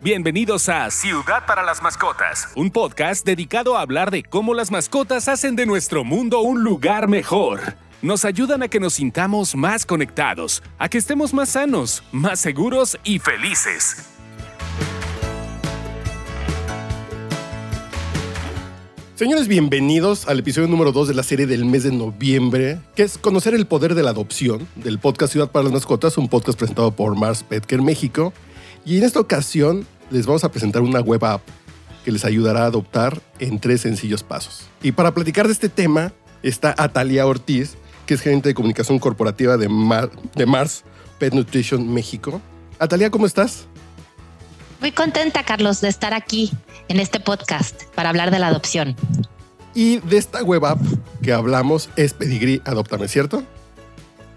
Bienvenidos a Ciudad para las Mascotas, un podcast dedicado a hablar de cómo las mascotas hacen de nuestro mundo un lugar mejor. Nos ayudan a que nos sintamos más conectados, a que estemos más sanos, más seguros y felices. Señores, bienvenidos al episodio número 2 de la serie del mes de noviembre, que es Conocer el Poder de la Adopción, del podcast Ciudad para las Mascotas, un podcast presentado por Mars Petker México. Y en esta ocasión les vamos a presentar una web app que les ayudará a adoptar en tres sencillos pasos. Y para platicar de este tema está Atalia Ortiz, que es gerente de comunicación corporativa de, de Mars Pet Nutrition México. Atalia, ¿cómo estás? Muy contenta, Carlos, de estar aquí en este podcast para hablar de la adopción. Y de esta web app que hablamos es Pedigree Adoptame, ¿cierto?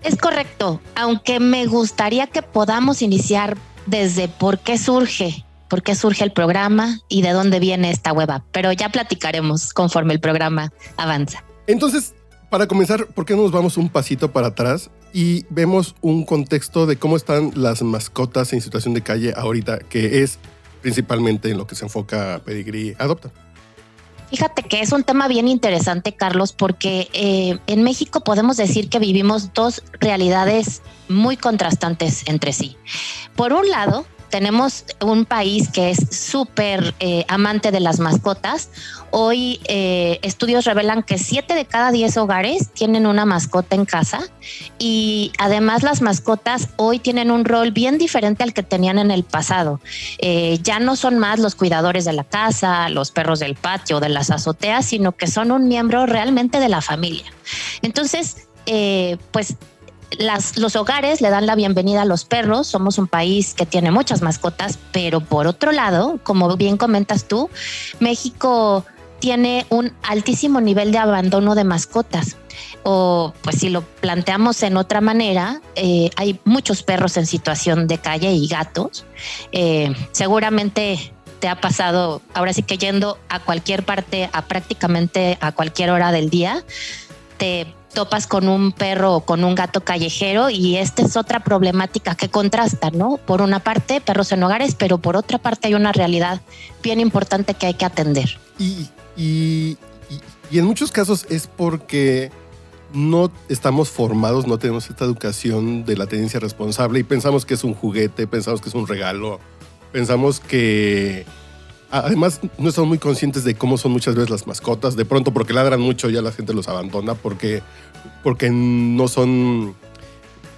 Es correcto, aunque me gustaría que podamos iniciar desde por qué surge, por qué surge el programa y de dónde viene esta web app, pero ya platicaremos conforme el programa avanza. Entonces, para comenzar, ¿por qué no nos vamos un pasito para atrás y vemos un contexto de cómo están las mascotas en situación de calle ahorita, que es principalmente en lo que se enfoca Pedigree Adopta. Fíjate que es un tema bien interesante, Carlos, porque eh, en México podemos decir que vivimos dos realidades muy contrastantes entre sí. Por un lado, tenemos un país que es súper eh, amante de las mascotas. Hoy eh, estudios revelan que 7 de cada 10 hogares tienen una mascota en casa y además las mascotas hoy tienen un rol bien diferente al que tenían en el pasado. Eh, ya no son más los cuidadores de la casa, los perros del patio, de las azoteas, sino que son un miembro realmente de la familia. Entonces, pues los hogares le dan la bienvenida a los perros. Somos un país que tiene muchas mascotas, pero por otro lado, como bien comentas tú, México tiene un altísimo nivel de abandono de mascotas. O pues si lo planteamos en otra manera, eh, hay muchos perros en situación de calle y gatos. Eh, seguramente te ha pasado, ahora sí que yendo a cualquier parte, a prácticamente a cualquier hora del día, te topas con un perro o con un gato callejero y esta es otra problemática que contrasta, ¿no? Por una parte, perros en hogares, pero por otra parte hay una realidad bien importante que hay que atender. Y, y, y, en muchos casos es porque no estamos formados, no tenemos esta educación de la tenencia responsable y pensamos que es un juguete, pensamos que es un regalo, pensamos que Además, no estamos muy conscientes de cómo son muchas veces las mascotas. De pronto, porque ladran mucho, ya la gente los abandona porque, porque no son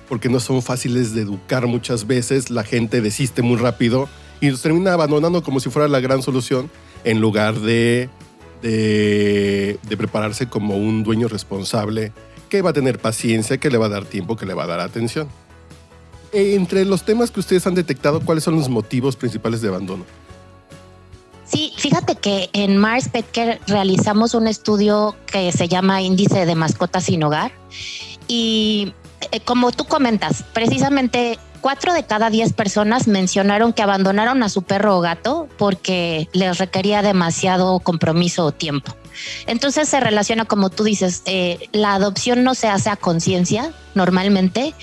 porque no son fáciles de educar muchas veces. La gente desiste muy rápido y los termina abandonando como si fuera la gran solución en lugar de, de, de prepararse como un dueño responsable que va a tener paciencia, que le va a dar tiempo, que le va a dar atención. Entre los temas que ustedes han detectado, ¿cuáles son los motivos principales de abandono? Sí, fíjate que en Mars Petker realizamos un estudio que se llama Índice de Mascotas sin Hogar y eh, como tú comentas, precisamente cuatro de cada diez personas mencionaron que abandonaron a su perro o gato porque les requería demasiado compromiso o tiempo. Entonces se relaciona, como tú dices, eh, la adopción no se hace a conciencia normalmente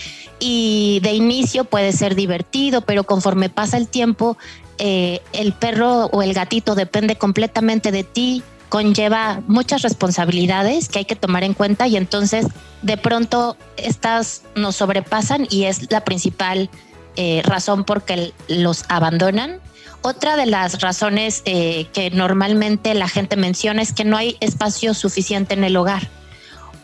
y de inicio puede ser divertido, pero conforme pasa el tiempo eh, el perro o el gatito depende completamente de ti, conlleva muchas responsabilidades que hay que tomar en cuenta y entonces de pronto estas nos sobrepasan y es la principal eh, razón por que los abandonan. Otra de las razones eh, que normalmente la gente menciona es que no hay espacio suficiente en el hogar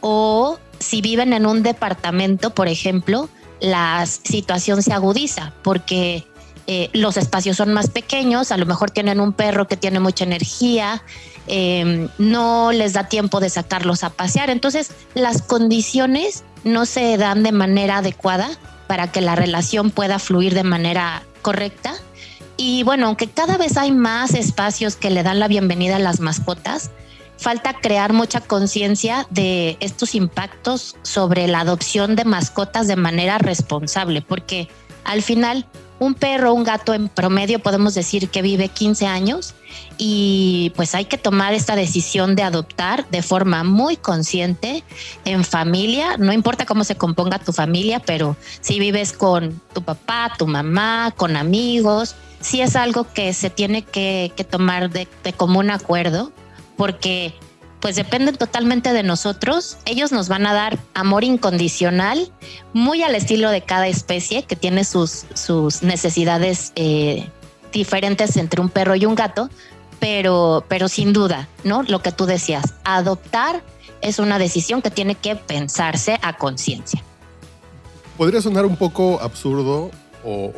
o si viven en un departamento, por ejemplo, la situación se agudiza porque eh, los espacios son más pequeños, a lo mejor tienen un perro que tiene mucha energía, em, no les da tiempo de sacarlos a pasear, entonces las condiciones no se dan de manera adecuada para que la relación pueda fluir de manera correcta. Y bueno, aunque cada vez hay más espacios que le dan la bienvenida a las mascotas, falta crear mucha conciencia de estos impactos sobre la adopción de mascotas de manera responsable, porque al final un perro, un gato en promedio podemos decir que vive 15 años y pues hay que tomar esta decisión de adoptar de forma muy consciente en familia, no importa cómo se componga tu familia, pero si vives con tu papá, tu mamá, con amigos, sí es algo que se tiene que, tomar de, de común acuerdo, porque pues dependen totalmente de nosotros. Ellos nos van a dar amor incondicional, muy al estilo de cada especie que tiene sus, sus necesidades eh, diferentes entre un perro y un gato, pero, pero sin duda, ¿no? Lo que tú decías, adoptar es una decisión que tiene que pensarse a conciencia. Podría sonar un poco absurdo o,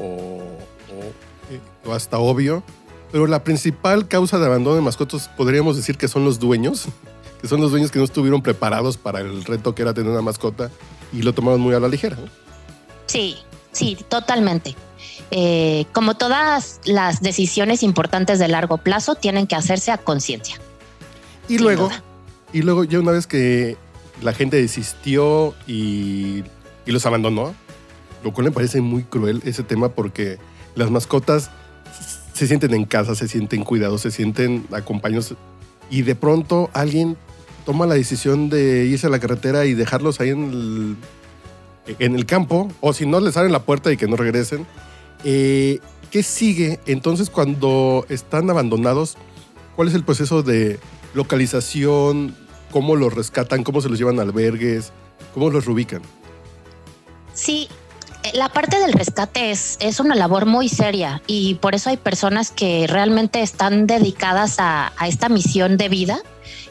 eh, o hasta obvio, pero la principal causa de abandono de mascotas podríamos decir que son los dueños, que son los dueños que no estuvieron preparados para el reto que era tener una mascota y lo tomaron muy a la ligera. Sí, sí, totalmente. Eh, como todas las decisiones importantes de largo plazo, tienen que hacerse a conciencia. Y luego, y luego ya una vez que la gente desistió y, y los abandonó, lo cual me parece muy cruel ese tema porque las mascotas se sienten en casa, se sienten cuidados, se sienten acompañados y de pronto alguien toma la decisión de irse a la carretera y dejarlos ahí en el, en el campo, o si no, les abren la puerta y que no regresen. Eh, ¿Qué sigue entonces cuando están abandonados? ¿Cuál es el proceso de localización? ¿Cómo los rescatan? ¿Cómo se los llevan a albergues? ¿Cómo los reubican? Sí, la parte del rescate es, es una labor muy seria y por eso hay personas que realmente están dedicadas a, esta misión de vida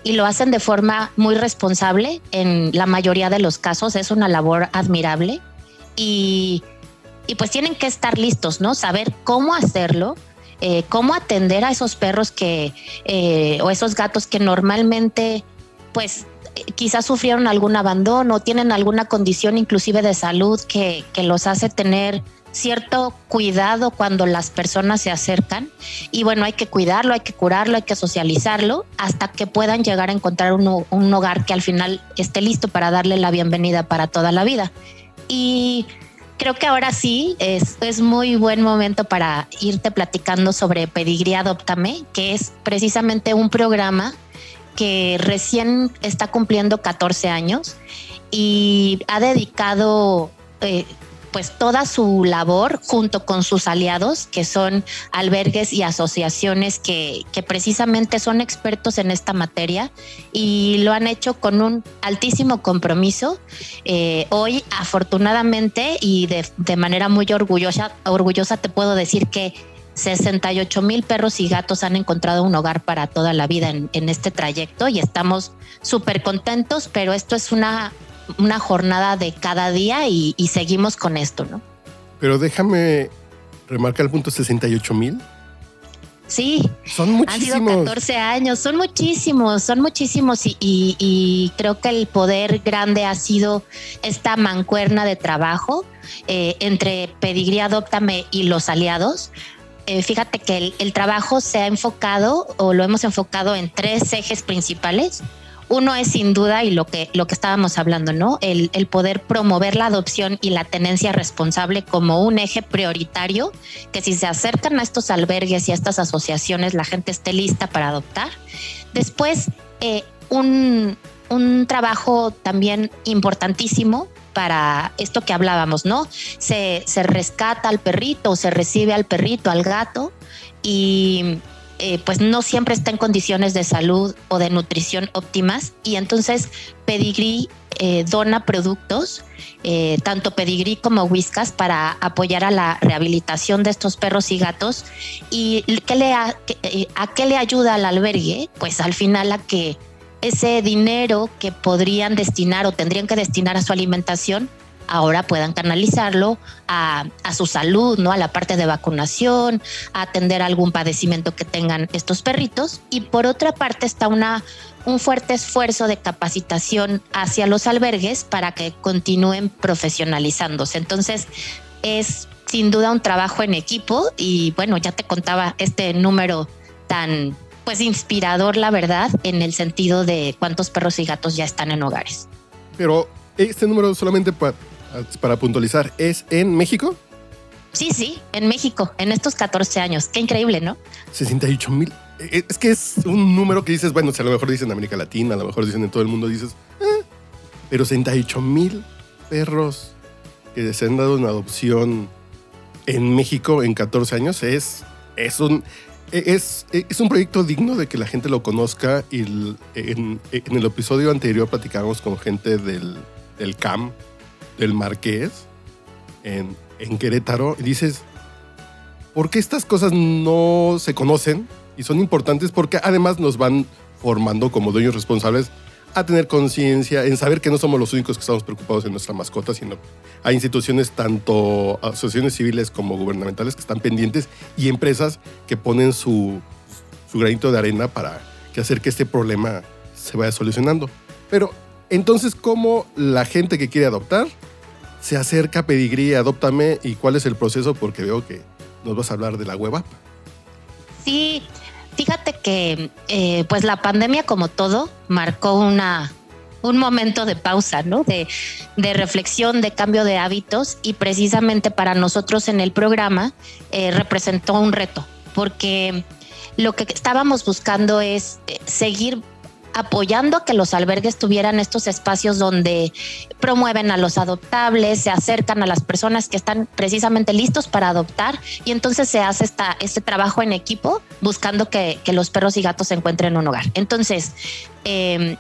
y lo hacen de forma muy responsable. En la mayoría de los casos es una labor admirable y, pues tienen que estar listos, ¿no? Saber cómo hacerlo, eh, cómo atender a esos perros que eh, o esos gatos que normalmente pues quizás sufrieron algún abandono, tienen alguna condición inclusive de salud que, los hace tener cierto cuidado cuando las personas se acercan y bueno, hay que cuidarlo, hay que curarlo, hay que socializarlo hasta que puedan llegar a encontrar un, un, hogar que al final esté listo para darle la bienvenida para toda la vida. Y creo que ahora sí es, es muy buen momento para irte platicando sobre Pedigrí Adoptame, que es precisamente un programa que recién está cumpliendo 14 años y ha dedicado eh, pues toda su labor junto con sus aliados, que son albergues y asociaciones que, precisamente son expertos en esta materia y lo han hecho con un altísimo compromiso. Eh, hoy, afortunadamente y de, de manera muy orgullosa, orgullosa, te puedo decir que 68 mil perros y gatos han encontrado un hogar para toda la vida en, este trayecto y estamos súper contentos, pero esto es una, una jornada de cada día y, seguimos con esto, ¿no? Pero déjame remarcar el punto 68 mil. Sí, son muchísimos. Han sido 14 años, son muchísimos, son muchísimos y, creo que el poder grande ha sido esta mancuerna de trabajo eh, entre Pedigrí Adóptame y los aliados eh, fíjate que el, trabajo se ha enfocado o lo hemos enfocado en tres ejes principales. Uno es sin duda, y lo que, lo que estábamos hablando, ¿no? El, poder promover la adopción y la tenencia responsable como un eje prioritario, que si se acercan a estos albergues y a estas asociaciones, la gente esté lista para adoptar. Después, eh, un, un trabajo también importantísimo para esto que hablábamos, ¿no? Se, rescata al perrito, se recibe al perrito, al gato y eh, pues no siempre está en condiciones de salud o de nutrición óptimas y entonces Pedigree eh, dona productos, eh, tanto Pedigree como Whiskas, para apoyar a la rehabilitación de estos perros y gatos. ¿Y qué le a qué le ayuda al albergue? Pues al final a que ese dinero que podrían destinar o tendrían que destinar a su alimentación, ahora puedan canalizarlo a, su salud, ¿no? A la parte de vacunación, a atender algún padecimiento que tengan estos perritos. Y por otra parte está una, un fuerte esfuerzo de capacitación hacia los albergues para que continúen profesionalizándose. Entonces, es sin duda un trabajo en equipo y bueno, ya te contaba este número tan pues inspirador, la verdad, en el sentido de cuántos perros y gatos ya están en hogares. Pero este número solamente para, para puntualizar, ¿es en México? Sí, sí, en México, en estos 14 años. Qué increíble, ¿no? 68 mil. Eh, es que es un número que dices, bueno, si a lo mejor dicen en América Latina, a lo mejor dicen en todo el mundo, dices, eh, pero 68 mil perros que se han dado una adopción en México en 14 años es es un, es, es, un proyecto digno de que la gente lo conozca y en, el episodio anterior platicamos con gente del, del CAM, del Marqués, en, en Querétaro, y dices, ¿por qué estas cosas no se conocen y son importantes? Porque además nos van formando como dueños responsables a tener conciencia, en saber que no somos los únicos que estamos preocupados en nuestra mascota, sino hay instituciones, tanto asociaciones civiles como gubernamentales, que están pendientes y empresas que ponen su, su granito de arena para que hacer que este problema se vaya solucionando. Pero entonces, ¿cómo la gente que quiere adoptar se acerca a Pedigrí, adóptame y cuál es el proceso? Porque veo que nos vas a hablar de la web app. Sí, Fíjate que eh, pues la pandemia como todo marcó una, un momento de pausa, ¿no? De, reflexión, de cambio de hábitos y precisamente para nosotros en el programa eh, representó un reto porque lo que estábamos buscando es eh, seguir apoyando que los albergues tuvieran estos espacios donde promueven a los adoptables, se acercan a las personas que están precisamente listos para adoptar y entonces se hace esta, este trabajo en equipo buscando que, los perros y gatos se encuentren un hogar. Entonces, em,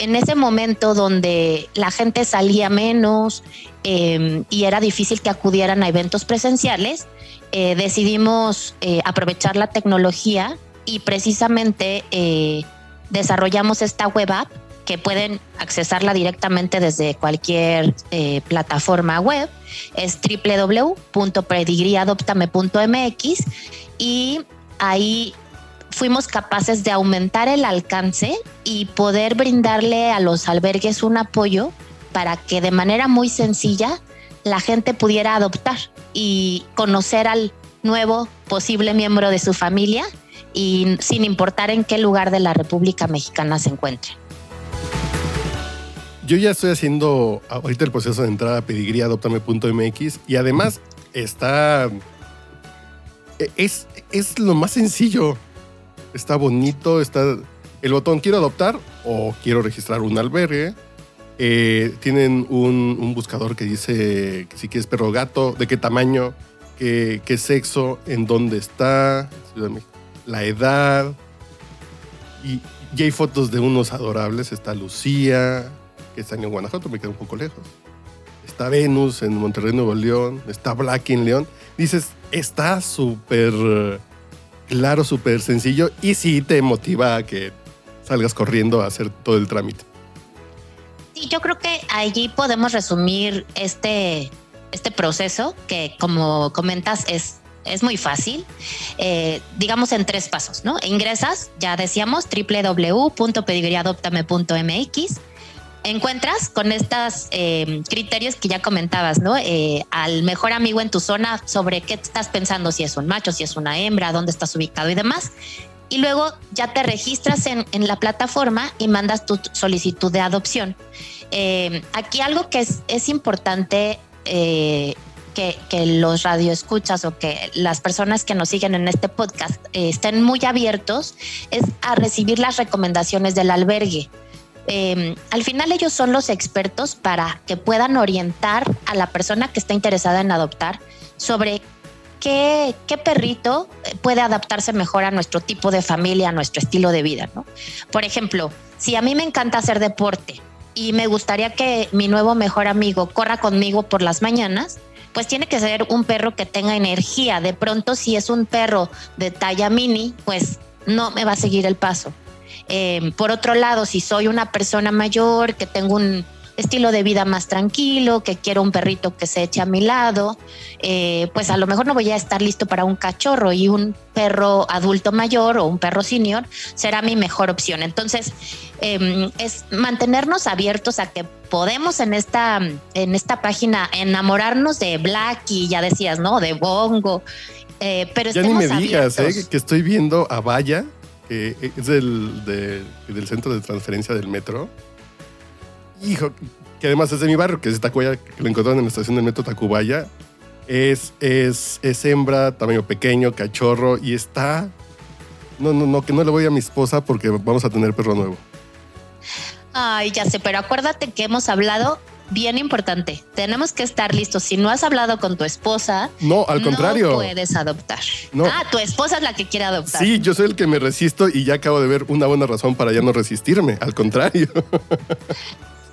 en ese momento donde la gente salía menos em, y era difícil que acudieran a eventos presenciales, eh, decidimos eh, aprovechar la tecnología y precisamente eh, desarrollamos esta web app que pueden accesarla directamente desde cualquier eh, plataforma web. Es www.pedigriadoptame.mx y ahí fuimos capaces de aumentar el alcance y poder brindarle a los albergues un apoyo para que de manera muy sencilla la gente pudiera adoptar y conocer al nuevo posible miembro de su familia y sin importar en qué lugar de la República Mexicana se encuentre. Yo ya estoy haciendo ahorita el proceso de entrada a pedigríadoptame.mx y además está... E, es, es lo más sencillo. Está bonito, está el botón quiero adoptar o quiero registrar un albergue. Eh, tienen un, buscador que dice si quieres perro gato, de qué tamaño, qué, qué sexo, en dónde está, Ciudad de México la edad. Y, hay fotos de unos adorables. Está Lucía, que está en Guanajuato, me queda un poco lejos. Está Venus en Monterrey, Nuevo León. Está Black en León. Dices, está súper claro, súper sencillo. Y sí te motiva a que salgas corriendo a hacer todo el trámite. Sí, yo creo que allí podemos resumir este, este proceso que, como comentas, es es muy fácil, eh, digamos en tres pasos, ¿no? Ingresas, ya decíamos, www.pedigriadoptame.mx. Encuentras con estos eh, criterios que ya comentabas, ¿no? Eh, al mejor amigo en tu zona sobre qué estás pensando, si es un macho, si es una hembra, dónde estás ubicado y demás. Y luego ya te registras en, la plataforma y mandas tu solicitud de adopción. aquí algo que es, es importante que, los radioescuchas o que las personas que nos siguen en este podcast eh, estén muy abiertos es a recibir las recomendaciones del albergue. Em, al final ellos son los expertos para que puedan orientar a la persona que está interesada en adoptar sobre qué, qué, perrito puede adaptarse mejor a nuestro tipo de familia, a nuestro estilo de vida. ¿no? Por ejemplo, si a mí me encanta hacer deporte y me gustaría que mi nuevo mejor amigo corra conmigo por las mañanas, pues tiene que ser un perro que tenga energía. De pronto, si es un perro de talla mini, pues no me va a seguir el paso. Eh, por otro lado, si soy una persona mayor que tengo un estilo de vida más tranquilo, que quiero un perrito que se eche a mi lado, eh, pues a lo mejor no voy a estar listo para un cachorro y un perro adulto mayor o un perro senior será mi mejor opción. Entonces, em, es mantenernos abiertos a que podemos en esta, en esta página enamorarnos de Black y ya decías, ¿no? De Bongo. Eh, pero ya ni me digas, eh, que estoy viendo a Vaya, que es del, del centro de transferencia del metro hijo, que además es de mi barrio, que es Tacuaya, que lo encontraron en la estación del metro Tacubaya. Es, es, es hembra, tamaño pequeño, cachorro, y está. No, no, no, que no le voy a mi esposa porque vamos a tener perro nuevo. Ay, ya sé, pero acuérdate que hemos hablado bien importante. Tenemos que estar listos. Si no has hablado con tu esposa, no, al contrario, no puedes adoptar. No. Ah, tu esposa es la que quiere adoptar. Sí, yo soy el que me resisto y ya acabo de ver una buena razón para ya no resistirme. Al contrario.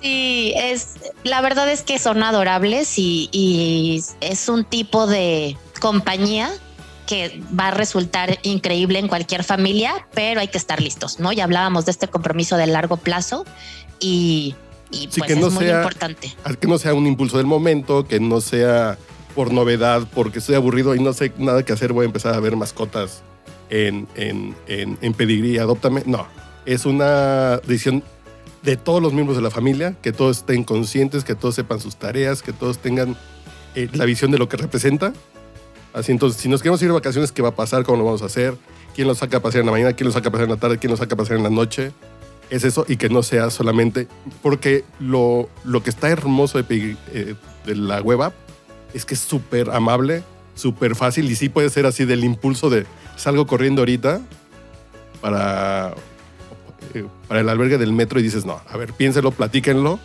Sí, es la verdad es que son adorables y es un tipo de compañía que va a resultar increíble en cualquier familia, pero hay que estar listos, ¿no? Ya hablábamos de este compromiso de largo plazo y, pues es muy importante. Que no sea un impulso del momento, que no sea por novedad, porque estoy aburrido y no sé nada que hacer, voy a empezar a ver mascotas en, en, en, en pedigrí, adóptame. No, es una decisión de todos los miembros de la familia, que todos estén conscientes, que todos sepan sus tareas, que todos tengan eh, la visión de lo que representa Así entonces, si nos queremos ir de vacaciones, ¿qué va a pasar? ¿Cómo lo vamos a hacer? ¿Quién lo saca a pasear en la mañana? ¿Quién lo saca a pasear en la tarde? ¿Quién lo saca a pasear en la noche? Es eso y que no sea solamente... Porque lo, lo que está hermoso de, eh, de la web app es que es súper amable, súper fácil y sí puede ser así del impulso de salgo corriendo ahorita para, eh, para el albergue del metro y dices, no, a ver, piénselo, platíquenlo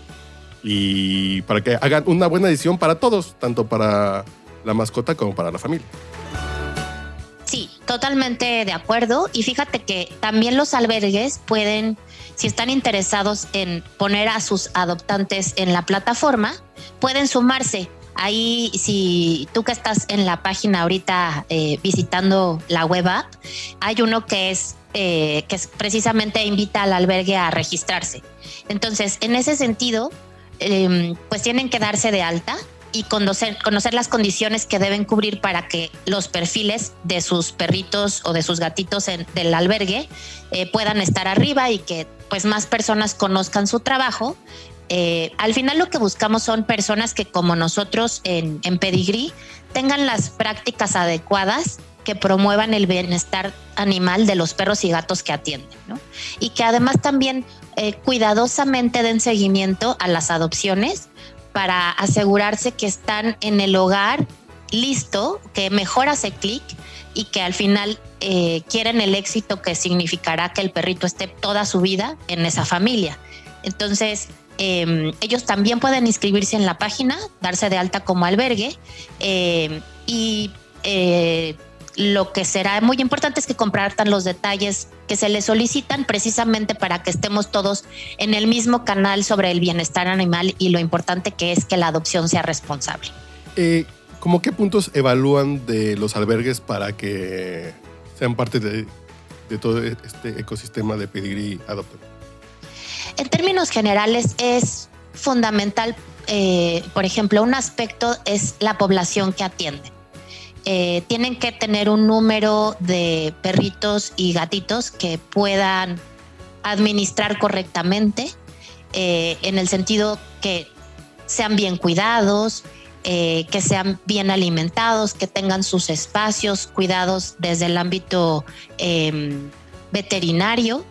y para que hagan una buena edición para todos, tanto para la mascota como para la familia. Sí, totalmente de acuerdo. Y fíjate que también los albergues pueden, si están interesados en poner a sus adoptantes en la plataforma, pueden sumarse. Ahí, si tú que estás en la página ahorita eh, visitando la web app, hay uno que es eh, que precisamente invita al albergue a registrarse. Entonces, en ese sentido, em, pues tienen que darse de alta y conocer, las condiciones que deben cubrir para que los perfiles de sus perritos o de sus gatitos del albergue eh, puedan estar arriba y que pues más personas conozcan su trabajo. Eh, al final lo que buscamos son personas que como nosotros en, en Pedigrí tengan las prácticas adecuadas que promuevan el bienestar animal de los perros y gatos que atienden, ¿no? Y que además también eh, cuidadosamente den seguimiento a las adopciones para asegurarse que están en el hogar listo, que mejor hace clic y que al final eh, quieren el éxito que significará que el perrito esté toda su vida en esa familia. Entonces, em, ellos también pueden inscribirse en la página, darse de alta como albergue em, y eh, lo que será muy importante es que compartan los detalles que se les solicitan precisamente para que estemos todos en el mismo canal sobre el bienestar animal y lo importante que es que la adopción sea responsable. Eh, ¿Cómo qué puntos evalúan de los albergues para que sean parte de, todo este ecosistema de pedir y adoptar? En términos generales es fundamental, eh, por ejemplo, un aspecto es la población que atiende eh, tienen que tener un número de perritos y gatitos que puedan administrar correctamente, eh, en el sentido que sean bien cuidados, eh, que sean bien alimentados, que tengan sus espacios cuidados desde el ámbito em, veterinario.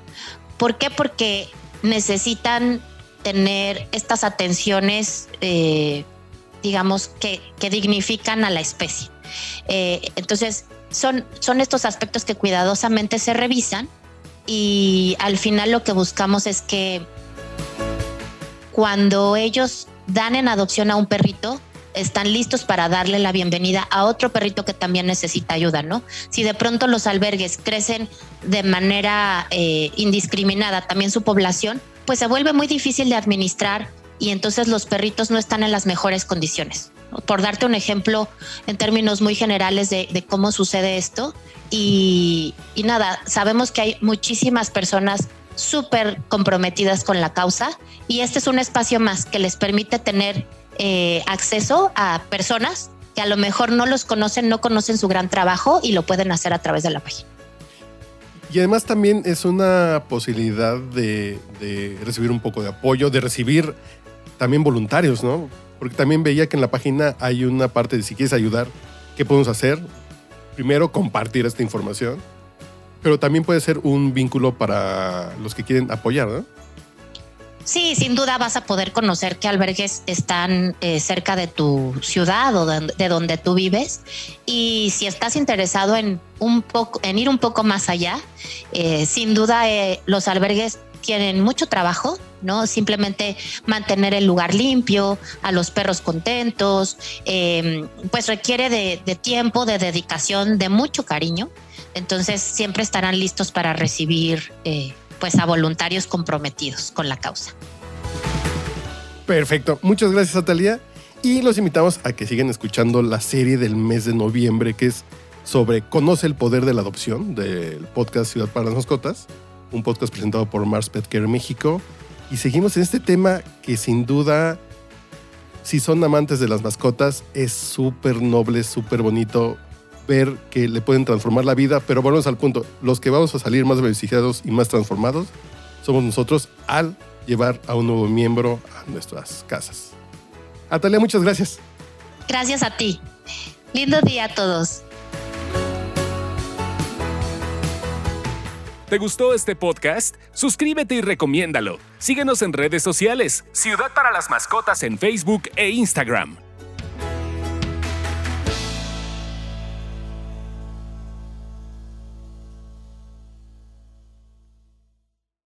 ¿Por qué? Porque necesitan tener estas atenciones, digamos, que dignifican a la especie. Eh, entonces, son, son estos aspectos que cuidadosamente se revisan y al final lo que buscamos es que cuando ellos dan en adopción a un perrito, están listos para darle la bienvenida a otro perrito que también necesita ayuda, ¿no? Si de pronto los albergues crecen de manera eh, indiscriminada también su población, pues se vuelve muy difícil de administrar y entonces los perritos no están en las mejores condiciones por darte un ejemplo en términos muy generales de, cómo sucede esto. Y, nada, sabemos que hay muchísimas personas súper comprometidas con la causa y este es un espacio más que les permite tener eh, acceso a personas que a lo mejor no los conocen, no conocen su gran trabajo y lo pueden hacer a través de la página. Y además también es una posibilidad de, de recibir un poco de apoyo, de recibir también voluntarios, ¿no? porque también veía que en la página hay una parte de si quieres ayudar, ¿qué podemos hacer? Primero, compartir esta información, pero también puede ser un vínculo para los que quieren apoyar, ¿no? Sí, sin duda vas a poder conocer qué albergues están eh, cerca de tu ciudad o de, donde tú vives. Y si estás interesado en, un poco, en ir un poco más allá, eh, sin duda eh, los albergues tienen mucho trabajo, ¿no? Simplemente mantener el lugar limpio, a los perros contentos, em, pues requiere de, tiempo, de dedicación, de mucho cariño. Entonces siempre estarán listos para recibir eh, pues a voluntarios comprometidos con la causa. Perfecto. Muchas gracias, Atalia. Y los invitamos a que sigan escuchando la serie del mes de noviembre, que es sobre Conoce el poder de la adopción, del podcast Ciudad para las Mascotas, un podcast presentado por Mars Pet Care México. Y seguimos en este tema que sin duda, si son amantes de las mascotas, es súper noble, súper bonito ver que le pueden transformar la vida, pero volvemos al punto, los que vamos a salir más beneficiados y más transformados somos nosotros al llevar a un nuevo miembro a nuestras casas. Atalia, muchas gracias. Gracias a ti. Lindo día a todos. ¿Te gustó este podcast? Suscríbete y recomiéndalo. Síguenos en redes sociales. Ciudad para las Mascotas en Facebook e Instagram.